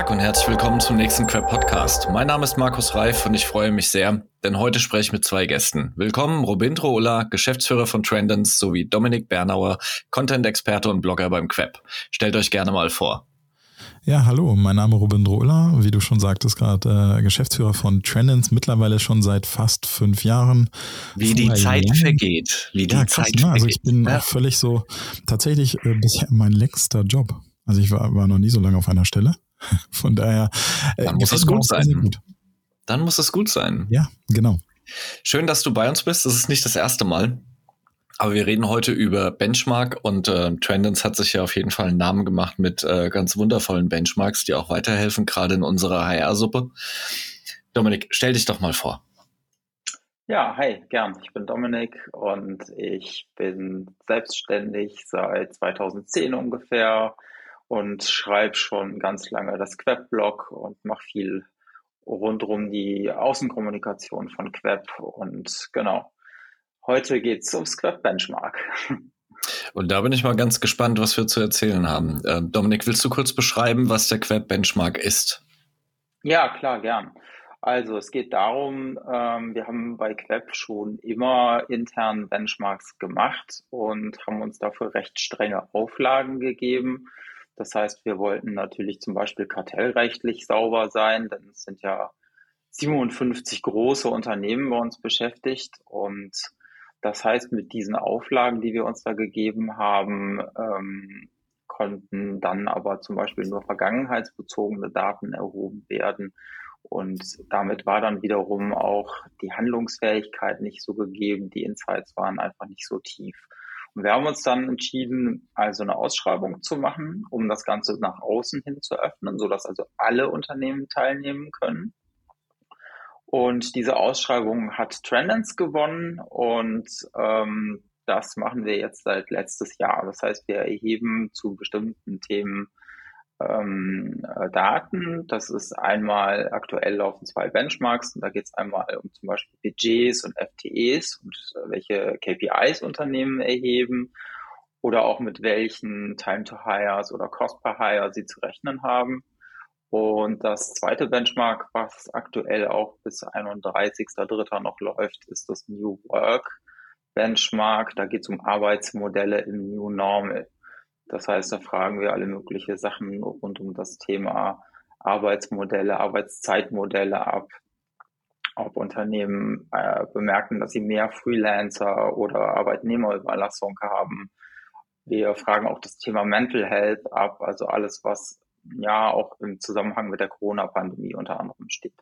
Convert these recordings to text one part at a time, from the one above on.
Tag und herzlich willkommen zum nächsten Crap Podcast. Mein Name ist Markus Reif und ich freue mich sehr, denn heute spreche ich mit zwei Gästen. Willkommen Robindro Ulla, Geschäftsführer von Trendens, sowie Dominik Bernauer, Content-Experte und Blogger beim Queb. Stellt euch gerne mal vor. Ja, hallo, mein Name ist Robin Drohler, wie du schon sagtest gerade, äh, Geschäftsführer von Trendens, mittlerweile schon seit fast fünf Jahren. Wie die Zeit Jahren. vergeht. Wie die ja, krass, Zeit ne? Also ich bin ja. auch völlig so, tatsächlich äh, bisher mein längster Job. Also ich war, war noch nie so lange auf einer Stelle. Von daher. Äh, Dann muss es gut sein. Gut. Dann muss es gut sein. Ja, genau. Schön, dass du bei uns bist. Das ist nicht das erste Mal. Aber wir reden heute über Benchmark und äh, Trendens hat sich ja auf jeden Fall einen Namen gemacht mit äh, ganz wundervollen Benchmarks, die auch weiterhelfen, gerade in unserer HR-Suppe. Dominik, stell dich doch mal vor. Ja, hi, gern. Ich bin Dominik und ich bin selbstständig seit 2010 ungefähr und schreibe schon ganz lange das Queb-Blog und mache viel rund um die Außenkommunikation von Queb und genau. Heute geht es ums Queb Benchmark. Und da bin ich mal ganz gespannt, was wir zu erzählen haben. Äh, Dominik, willst du kurz beschreiben, was der Queb Benchmark ist? Ja, klar, gern. Also es geht darum, ähm, wir haben bei Queb schon immer intern Benchmarks gemacht und haben uns dafür recht strenge Auflagen gegeben. Das heißt, wir wollten natürlich zum Beispiel kartellrechtlich sauber sein, denn es sind ja 57 große Unternehmen bei uns beschäftigt und das heißt, mit diesen Auflagen, die wir uns da gegeben haben, ähm, konnten dann aber zum Beispiel nur vergangenheitsbezogene Daten erhoben werden. Und damit war dann wiederum auch die Handlungsfähigkeit nicht so gegeben. Die Insights waren einfach nicht so tief. Und wir haben uns dann entschieden, also eine Ausschreibung zu machen, um das Ganze nach außen hin zu öffnen, sodass also alle Unternehmen teilnehmen können. Und diese Ausschreibung hat Trendance gewonnen und ähm, das machen wir jetzt seit letztes Jahr. Das heißt, wir erheben zu bestimmten Themen ähm, äh, Daten. Das ist einmal aktuell laufen zwei Benchmarks und da geht es einmal um zum Beispiel Budgets und FTEs und äh, welche KPIs Unternehmen erheben oder auch mit welchen Time to Hires oder Cost per Hire sie zu rechnen haben. Und das zweite Benchmark, was aktuell auch bis 31.03. noch läuft, ist das New Work Benchmark. Da geht es um Arbeitsmodelle im New Normal. Das heißt, da fragen wir alle mögliche Sachen rund um das Thema Arbeitsmodelle, Arbeitszeitmodelle ab, ob Unternehmen äh, bemerken, dass sie mehr Freelancer oder Arbeitnehmerüberlassung haben. Wir fragen auch das Thema Mental Health ab, also alles, was ja auch im Zusammenhang mit der Corona-Pandemie unter anderem steht.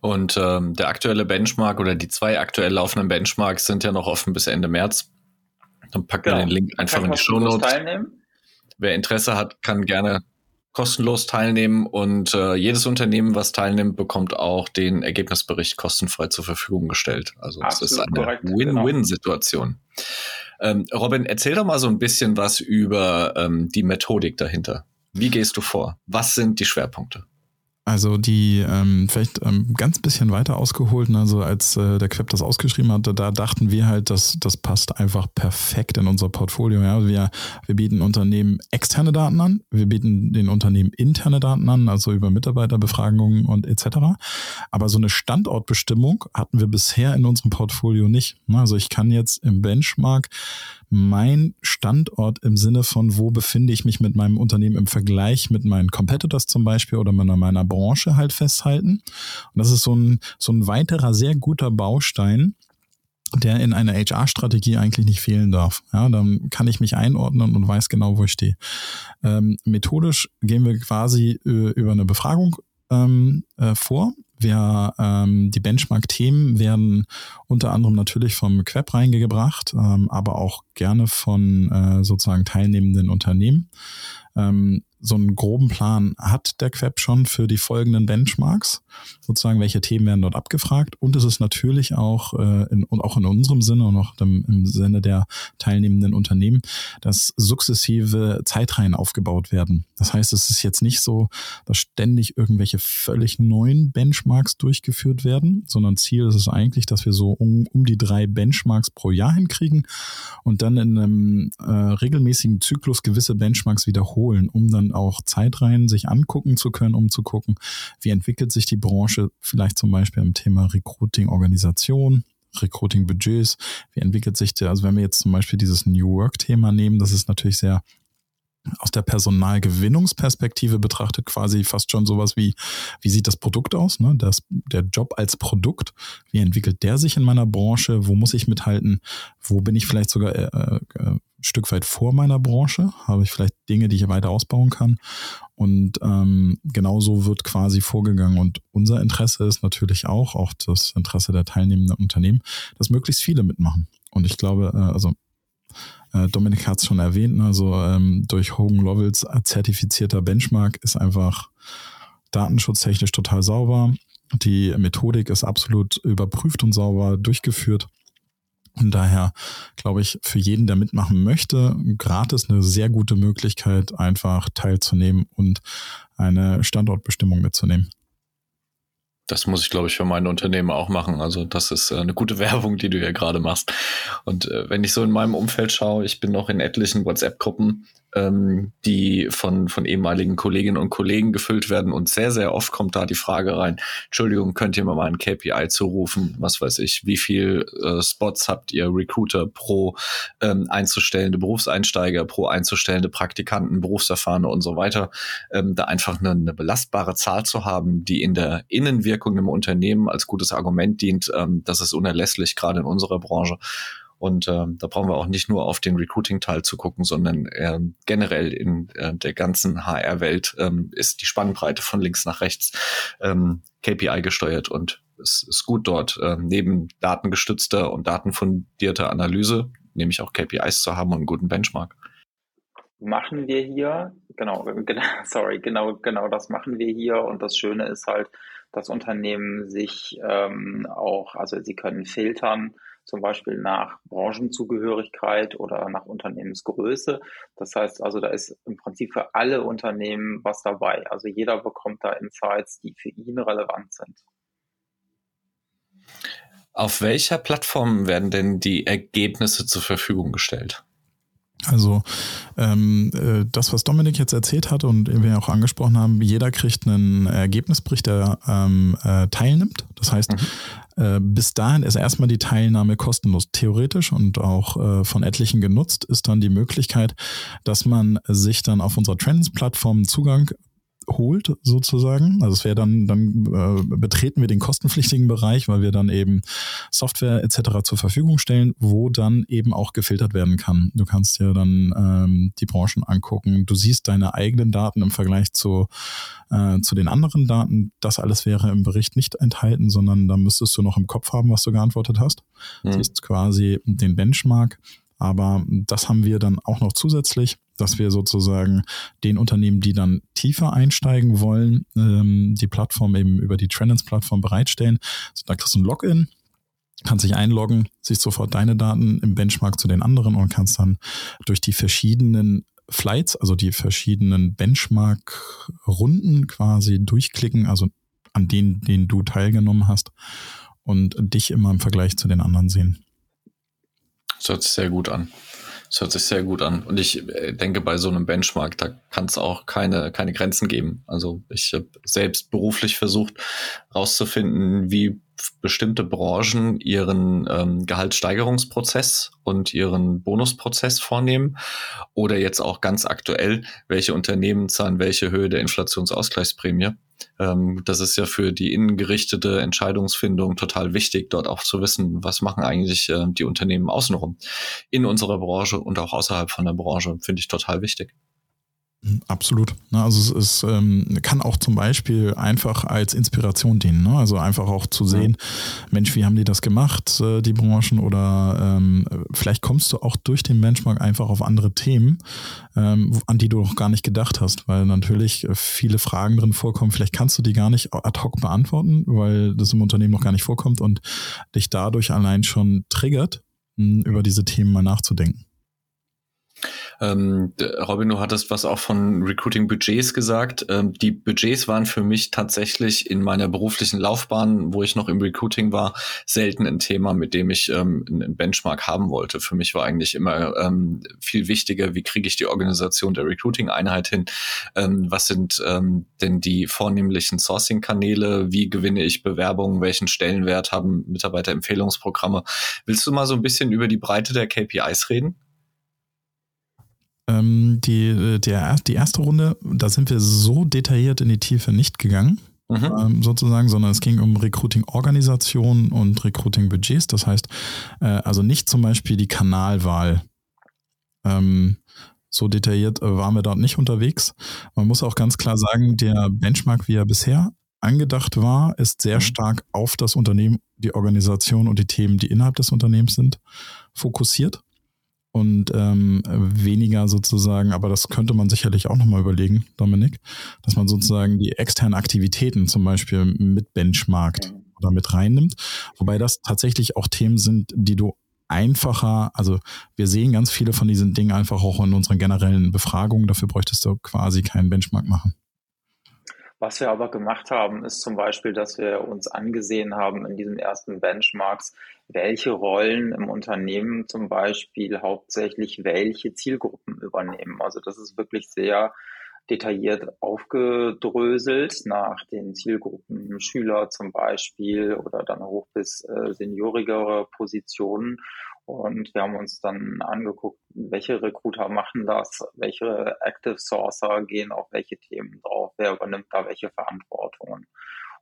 Und ähm, der aktuelle Benchmark oder die zwei aktuell laufenden Benchmarks sind ja noch offen bis Ende März. Dann packen genau. wir den Link einfach in die Show Notes. Wer Interesse hat, kann gerne kostenlos teilnehmen und äh, jedes Unternehmen, was teilnimmt, bekommt auch den Ergebnisbericht kostenfrei zur Verfügung gestellt. Also es ist eine Win-Win-Situation. Genau. Ähm, Robin, erzähl doch mal so ein bisschen was über ähm, die Methodik dahinter. Wie gehst du vor? Was sind die Schwerpunkte? Also die ähm, vielleicht ähm, ganz bisschen weiter ausgeholt, ne? also als äh, der Queb das ausgeschrieben hatte, da dachten wir halt, dass das passt einfach perfekt in unser Portfolio. Ja? Wir, wir bieten Unternehmen externe Daten an, wir bieten den Unternehmen interne Daten an, also über Mitarbeiterbefragungen und etc. Aber so eine Standortbestimmung hatten wir bisher in unserem Portfolio nicht. Ne? Also ich kann jetzt im Benchmark mein Standort im Sinne von, wo befinde ich mich mit meinem Unternehmen im Vergleich mit meinen Competitors zum Beispiel oder meiner, meiner Branche halt festhalten. Und das ist so ein, so ein weiterer sehr guter Baustein, der in einer HR-Strategie eigentlich nicht fehlen darf. Ja, dann kann ich mich einordnen und weiß genau, wo ich stehe. Ähm, methodisch gehen wir quasi äh, über eine Befragung ähm, äh, vor. Wir, ähm, die Benchmark-Themen werden unter anderem natürlich vom Queb reingebracht, ähm, aber auch gerne von äh, sozusagen teilnehmenden Unternehmen. Ähm, so einen groben Plan hat der Queb schon für die folgenden Benchmarks, sozusagen welche Themen werden dort abgefragt und es ist natürlich auch äh, in, und auch in unserem Sinne und auch im, im Sinne der teilnehmenden Unternehmen, dass sukzessive Zeitreihen aufgebaut werden. Das heißt, es ist jetzt nicht so, dass ständig irgendwelche völlig neuen Benchmarks Benchmarks durchgeführt werden, sondern Ziel ist es eigentlich, dass wir so um, um die drei Benchmarks pro Jahr hinkriegen und dann in einem äh, regelmäßigen Zyklus gewisse Benchmarks wiederholen, um dann auch Zeitreihen sich angucken zu können, um zu gucken, wie entwickelt sich die Branche vielleicht zum Beispiel im Thema Recruiting, Organisation, Recruiting-Budgets, wie entwickelt sich der, also wenn wir jetzt zum Beispiel dieses New Work-Thema nehmen, das ist natürlich sehr aus der Personalgewinnungsperspektive betrachtet quasi fast schon sowas wie, wie sieht das Produkt aus, ne? das, der Job als Produkt, wie entwickelt der sich in meiner Branche, wo muss ich mithalten, wo bin ich vielleicht sogar äh, äh, Stück weit vor meiner Branche, habe ich vielleicht Dinge, die ich weiter ausbauen kann? Und ähm, genauso wird quasi vorgegangen. Und unser Interesse ist natürlich auch, auch das Interesse der teilnehmenden Unternehmen, dass möglichst viele mitmachen. Und ich glaube, äh, also äh, Dominik hat es schon erwähnt, ne? also ähm, durch Hogan Lovells zertifizierter Benchmark ist einfach datenschutztechnisch total sauber. Die Methodik ist absolut überprüft und sauber durchgeführt. Und daher glaube ich, für jeden, der mitmachen möchte, gratis eine sehr gute Möglichkeit, einfach teilzunehmen und eine Standortbestimmung mitzunehmen. Das muss ich, glaube ich, für meine Unternehmen auch machen. Also das ist äh, eine gute Werbung, die du ja gerade machst. Und äh, wenn ich so in meinem Umfeld schaue, ich bin noch in etlichen WhatsApp-Gruppen, ähm, die von, von ehemaligen Kolleginnen und Kollegen gefüllt werden. Und sehr, sehr oft kommt da die Frage rein, Entschuldigung, könnt ihr mir mal ein KPI zurufen? Was weiß ich, wie viel äh, Spots habt ihr Recruiter pro ähm, einzustellende Berufseinsteiger, pro einzustellende Praktikanten, Berufserfahrene und so weiter? Ähm, da einfach eine, eine belastbare Zahl zu haben, die in der Innenwirkung im Unternehmen als gutes Argument dient, ähm, das ist unerlässlich, gerade in unserer Branche. Und ähm, da brauchen wir auch nicht nur auf den Recruiting-Teil zu gucken, sondern äh, generell in äh, der ganzen HR-Welt ähm, ist die Spannbreite von links nach rechts ähm, KPI gesteuert und es ist gut dort, äh, neben datengestützter und datenfundierter Analyse, nämlich auch KPIs zu haben und einen guten Benchmark. Machen wir hier, genau, genau, sorry, genau, genau das machen wir hier. Und das Schöne ist halt, dass Unternehmen sich ähm, auch, also sie können filtern, zum Beispiel nach Branchenzugehörigkeit oder nach Unternehmensgröße. Das heißt also, da ist im Prinzip für alle Unternehmen was dabei. Also jeder bekommt da Insights, die für ihn relevant sind. Auf welcher Plattform werden denn die Ergebnisse zur Verfügung gestellt? Also ähm, äh, das, was Dominik jetzt erzählt hat und wir auch angesprochen haben, jeder kriegt einen Ergebnisbericht, der ähm, äh, teilnimmt. Das heißt, mhm. äh, bis dahin ist erstmal die Teilnahme kostenlos. Theoretisch und auch äh, von etlichen genutzt ist dann die Möglichkeit, dass man sich dann auf unserer Trends-Plattform Zugang holt, sozusagen. Also es wäre dann, dann äh, betreten wir den kostenpflichtigen Bereich, weil wir dann eben Software etc. zur Verfügung stellen, wo dann eben auch gefiltert werden kann. Du kannst dir dann ähm, die Branchen angucken, du siehst deine eigenen Daten im Vergleich zu, äh, zu den anderen Daten. Das alles wäre im Bericht nicht enthalten, sondern da müsstest du noch im Kopf haben, was du geantwortet hast. Mhm. Siehst quasi den Benchmark. Aber das haben wir dann auch noch zusätzlich dass wir sozusagen den Unternehmen, die dann tiefer einsteigen wollen, ähm, die Plattform eben über die Trendens-Plattform bereitstellen. So, da kriegst du ein Login, kannst dich einloggen, siehst sofort deine Daten im Benchmark zu den anderen und kannst dann durch die verschiedenen Flights, also die verschiedenen Benchmark-Runden quasi durchklicken, also an denen, denen du teilgenommen hast und dich immer im Vergleich zu den anderen sehen. Das hört sich sehr gut an. Das hört sich sehr gut an. Und ich äh, denke, bei so einem Benchmark, da kann es auch keine, keine Grenzen geben. Also ich habe selbst beruflich versucht rauszufinden, wie bestimmte Branchen ihren ähm, Gehaltssteigerungsprozess und ihren Bonusprozess vornehmen oder jetzt auch ganz aktuell, welche Unternehmen zahlen welche Höhe der Inflationsausgleichsprämie. Ähm, das ist ja für die innengerichtete Entscheidungsfindung total wichtig, dort auch zu wissen, was machen eigentlich äh, die Unternehmen außenrum in unserer Branche und auch außerhalb von der Branche, finde ich total wichtig. Absolut. Also es ist, ähm, kann auch zum Beispiel einfach als Inspiration dienen. Ne? Also einfach auch zu sehen, ja. Mensch, wie haben die das gemacht, äh, die Branchen? Oder ähm, vielleicht kommst du auch durch den Benchmark einfach auf andere Themen, ähm, an die du noch gar nicht gedacht hast, weil natürlich viele Fragen drin vorkommen. Vielleicht kannst du die gar nicht ad hoc beantworten, weil das im Unternehmen noch gar nicht vorkommt und dich dadurch allein schon triggert, über diese Themen mal nachzudenken. Ähm, Robin, du hattest was auch von Recruiting-Budgets gesagt. Ähm, die Budgets waren für mich tatsächlich in meiner beruflichen Laufbahn, wo ich noch im Recruiting war, selten ein Thema, mit dem ich ähm, einen Benchmark haben wollte. Für mich war eigentlich immer ähm, viel wichtiger, wie kriege ich die Organisation der Recruiting-Einheit hin? Ähm, was sind ähm, denn die vornehmlichen Sourcing-Kanäle? Wie gewinne ich Bewerbungen? Welchen Stellenwert haben Mitarbeiterempfehlungsprogramme? Willst du mal so ein bisschen über die Breite der KPIs reden? Ähm, die, der, die erste Runde, da sind wir so detailliert in die Tiefe nicht gegangen. Mhm. Ähm, sozusagen, sondern es ging um Recruiting-Organisation und Recruiting-Budgets. Das heißt, äh, also nicht zum Beispiel die Kanalwahl. Ähm, so detailliert äh, waren wir dort nicht unterwegs. Man muss auch ganz klar sagen, der Benchmark, wie er bisher angedacht war, ist sehr mhm. stark auf das Unternehmen, die Organisation und die Themen, die innerhalb des Unternehmens sind, fokussiert und ähm, weniger sozusagen, aber das könnte man sicherlich auch nochmal überlegen, Dominik, dass man sozusagen die externen Aktivitäten zum Beispiel mit benchmarkt oder mit reinnimmt. Wobei das tatsächlich auch Themen sind, die du einfacher, also wir sehen ganz viele von diesen Dingen einfach auch in unseren generellen Befragungen, dafür bräuchtest du quasi keinen Benchmark machen. Was wir aber gemacht haben, ist zum Beispiel, dass wir uns angesehen haben in diesen ersten Benchmarks, welche Rollen im Unternehmen zum Beispiel hauptsächlich welche Zielgruppen übernehmen. Also das ist wirklich sehr detailliert aufgedröselt nach den Zielgruppen Schüler zum Beispiel oder dann hoch bis äh, seniorigere Positionen. Und wir haben uns dann angeguckt, welche Recruiter machen das, welche Active Sourcer gehen auf welche Themen drauf, wer übernimmt da welche Verantwortungen.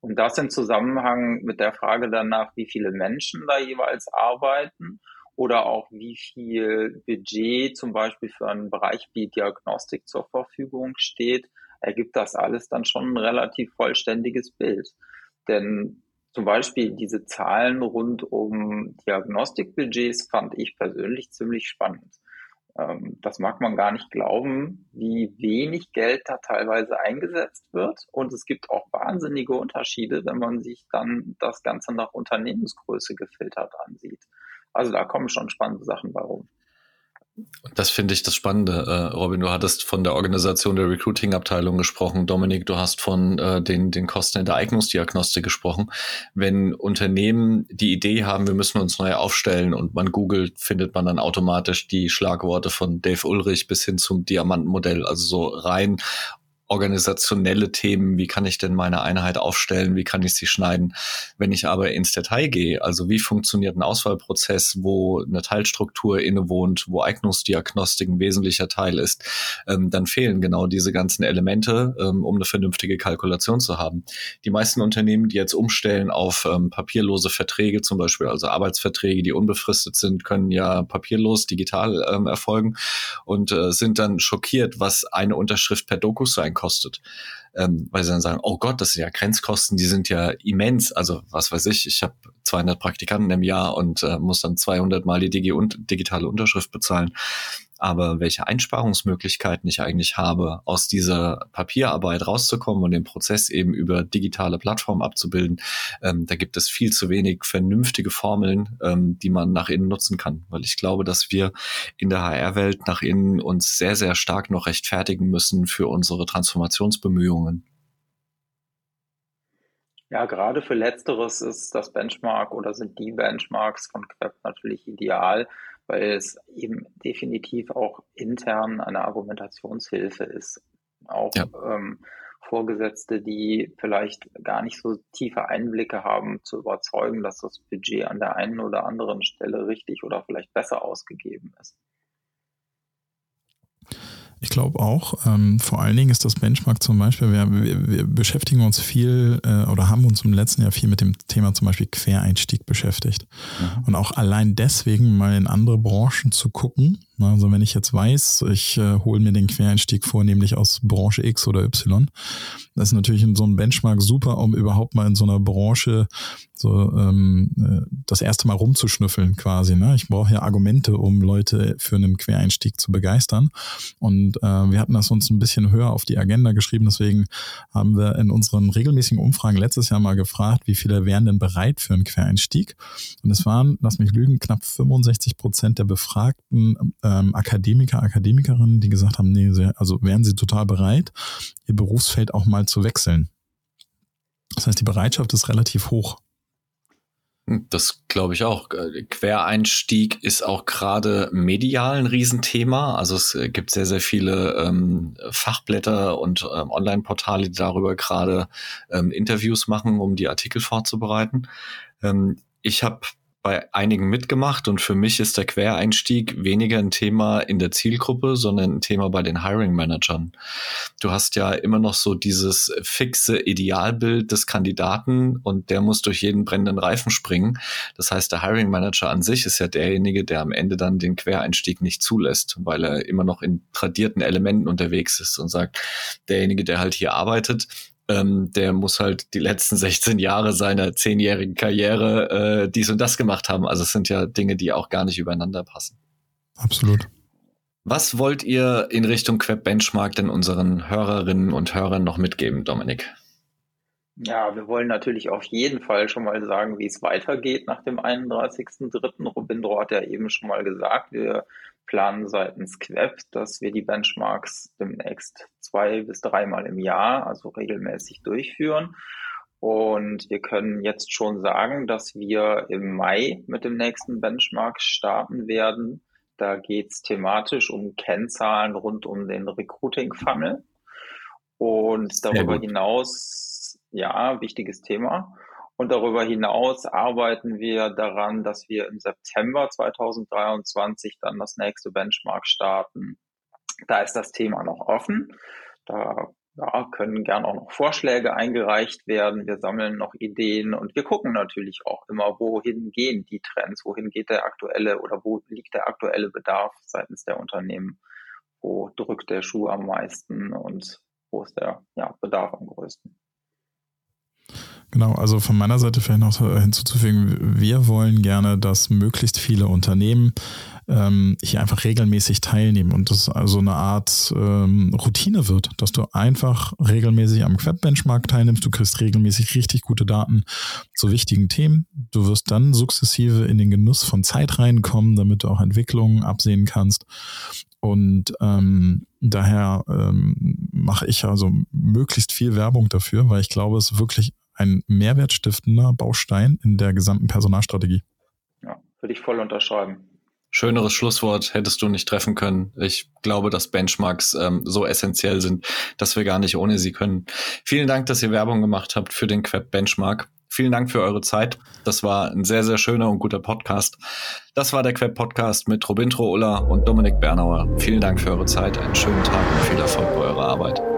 Und das im Zusammenhang mit der Frage danach, wie viele Menschen da jeweils arbeiten oder auch wie viel Budget zum Beispiel für einen Bereich wie Diagnostik zur Verfügung steht, ergibt das alles dann schon ein relativ vollständiges Bild. Denn zum Beispiel diese Zahlen rund um Diagnostikbudgets fand ich persönlich ziemlich spannend. Ähm, das mag man gar nicht glauben, wie wenig Geld da teilweise eingesetzt wird. Und es gibt auch wahnsinnige Unterschiede, wenn man sich dann das Ganze nach Unternehmensgröße gefiltert ansieht. Also da kommen schon spannende Sachen bei rum. Das finde ich das Spannende, äh, Robin. Du hattest von der Organisation der Recruiting-Abteilung gesprochen. Dominik, du hast von äh, den, den Kosten in der Eignungsdiagnostik gesprochen. Wenn Unternehmen die Idee haben, wir müssen uns neu aufstellen und man googelt, findet man dann automatisch die Schlagworte von Dave Ulrich bis hin zum Diamantenmodell. Also so rein organisationelle Themen, wie kann ich denn meine Einheit aufstellen, wie kann ich sie schneiden. Wenn ich aber ins Detail gehe, also wie funktioniert ein Auswahlprozess, wo eine Teilstruktur innewohnt, wo Eignungsdiagnostik ein wesentlicher Teil ist, ähm, dann fehlen genau diese ganzen Elemente, ähm, um eine vernünftige Kalkulation zu haben. Die meisten Unternehmen, die jetzt umstellen auf ähm, papierlose Verträge, zum Beispiel also Arbeitsverträge, die unbefristet sind, können ja papierlos digital ähm, erfolgen und äh, sind dann schockiert, was eine Unterschrift per Doku sein kostet. Ähm, weil sie dann sagen, oh Gott, das sind ja Grenzkosten, die sind ja immens. Also was weiß ich, ich habe 200 Praktikanten im Jahr und äh, muss dann 200 mal die Digi und digitale Unterschrift bezahlen aber welche Einsparungsmöglichkeiten ich eigentlich habe, aus dieser Papierarbeit rauszukommen und den Prozess eben über digitale Plattformen abzubilden, ähm, da gibt es viel zu wenig vernünftige Formeln, ähm, die man nach innen nutzen kann. Weil ich glaube, dass wir in der HR-Welt nach innen uns sehr, sehr stark noch rechtfertigen müssen für unsere Transformationsbemühungen. Ja, gerade für Letzteres ist das Benchmark oder sind die Benchmarks von Queb natürlich ideal, weil es eben definitiv auch intern eine Argumentationshilfe ist. Auch ja. ähm, Vorgesetzte, die vielleicht gar nicht so tiefe Einblicke haben, zu überzeugen, dass das Budget an der einen oder anderen Stelle richtig oder vielleicht besser ausgegeben ist. Ich glaube auch. Ähm, vor allen Dingen ist das Benchmark zum Beispiel, wir, wir, wir beschäftigen uns viel äh, oder haben uns im letzten Jahr viel mit dem Thema zum Beispiel Quereinstieg beschäftigt. Mhm. Und auch allein deswegen mal in andere Branchen zu gucken. Also wenn ich jetzt weiß, ich äh, hole mir den Quereinstieg vornehmlich aus Branche X oder Y, das ist natürlich in so einem Benchmark super, um überhaupt mal in so einer Branche so ähm, äh, das erste Mal rumzuschnüffeln quasi. Ne? Ich brauche ja Argumente, um Leute für einen Quereinstieg zu begeistern. Und äh, wir hatten das uns ein bisschen höher auf die Agenda geschrieben. Deswegen haben wir in unseren regelmäßigen Umfragen letztes Jahr mal gefragt, wie viele wären denn bereit für einen Quereinstieg. Und es waren, lass mich lügen, knapp 65 Prozent der Befragten ähm, Akademiker, Akademikerinnen, die gesagt haben, nee, sehr, also wären sie total bereit, ihr Berufsfeld auch mal zu wechseln. Das heißt, die Bereitschaft ist relativ hoch. Das glaube ich auch. Quereinstieg ist auch gerade medial ein Riesenthema. Also es gibt sehr, sehr viele ähm, Fachblätter und ähm, Online-Portale, die darüber gerade ähm, Interviews machen, um die Artikel vorzubereiten. Ähm, ich habe bei einigen mitgemacht und für mich ist der Quereinstieg weniger ein Thema in der Zielgruppe, sondern ein Thema bei den Hiring Managern. Du hast ja immer noch so dieses fixe Idealbild des Kandidaten und der muss durch jeden brennenden Reifen springen. Das heißt, der Hiring Manager an sich ist ja derjenige, der am Ende dann den Quereinstieg nicht zulässt, weil er immer noch in tradierten Elementen unterwegs ist und sagt, derjenige, der halt hier arbeitet, ähm, der muss halt die letzten 16 Jahre seiner zehnjährigen Karriere äh, dies und das gemacht haben. Also es sind ja Dinge, die auch gar nicht übereinander passen. Absolut. Was wollt ihr in Richtung Queb Benchmark denn unseren Hörerinnen und Hörern noch mitgeben, Dominik? Ja, wir wollen natürlich auf jeden Fall schon mal sagen, wie es weitergeht nach dem 31.03. Robindro hat ja eben schon mal gesagt, wir planen seitens Queb, dass wir die Benchmarks demnächst zwei bis dreimal im Jahr, also regelmäßig durchführen. Und wir können jetzt schon sagen, dass wir im Mai mit dem nächsten Benchmark starten werden. Da geht es thematisch um Kennzahlen rund um den Recruiting-Funnel. Und darüber hinaus, ja, wichtiges Thema. Und darüber hinaus arbeiten wir daran, dass wir im September 2023 dann das nächste Benchmark starten. Da ist das Thema noch offen. Da ja, können gern auch noch Vorschläge eingereicht werden. Wir sammeln noch Ideen und wir gucken natürlich auch immer, wohin gehen die Trends, wohin geht der aktuelle oder wo liegt der aktuelle Bedarf seitens der Unternehmen, wo drückt der Schuh am meisten und wo ist der ja, Bedarf am größten. Genau, also von meiner Seite vielleicht noch hinzuzufügen, wir wollen gerne, dass möglichst viele Unternehmen ähm, hier einfach regelmäßig teilnehmen und das also eine Art ähm, Routine wird, dass du einfach regelmäßig am Queb-Benchmark teilnimmst, du kriegst regelmäßig richtig gute Daten zu wichtigen Themen, du wirst dann sukzessive in den Genuss von Zeit reinkommen, damit du auch Entwicklungen absehen kannst. Und ähm, daher ähm, mache ich also möglichst viel Werbung dafür, weil ich glaube, es ist wirklich ein mehrwertstiftender Baustein in der gesamten Personalstrategie. Ja, würde ich voll unterschreiben. Schöneres Schlusswort hättest du nicht treffen können. Ich glaube, dass Benchmarks ähm, so essentiell sind, dass wir gar nicht ohne sie können. Vielen Dank, dass ihr Werbung gemacht habt für den Queb Benchmark. Vielen Dank für eure Zeit. Das war ein sehr, sehr schöner und guter Podcast. Das war der Queb Podcast mit Robintro Uller und Dominik Bernauer. Vielen Dank für eure Zeit. Einen schönen Tag und viel Erfolg bei eurer Arbeit.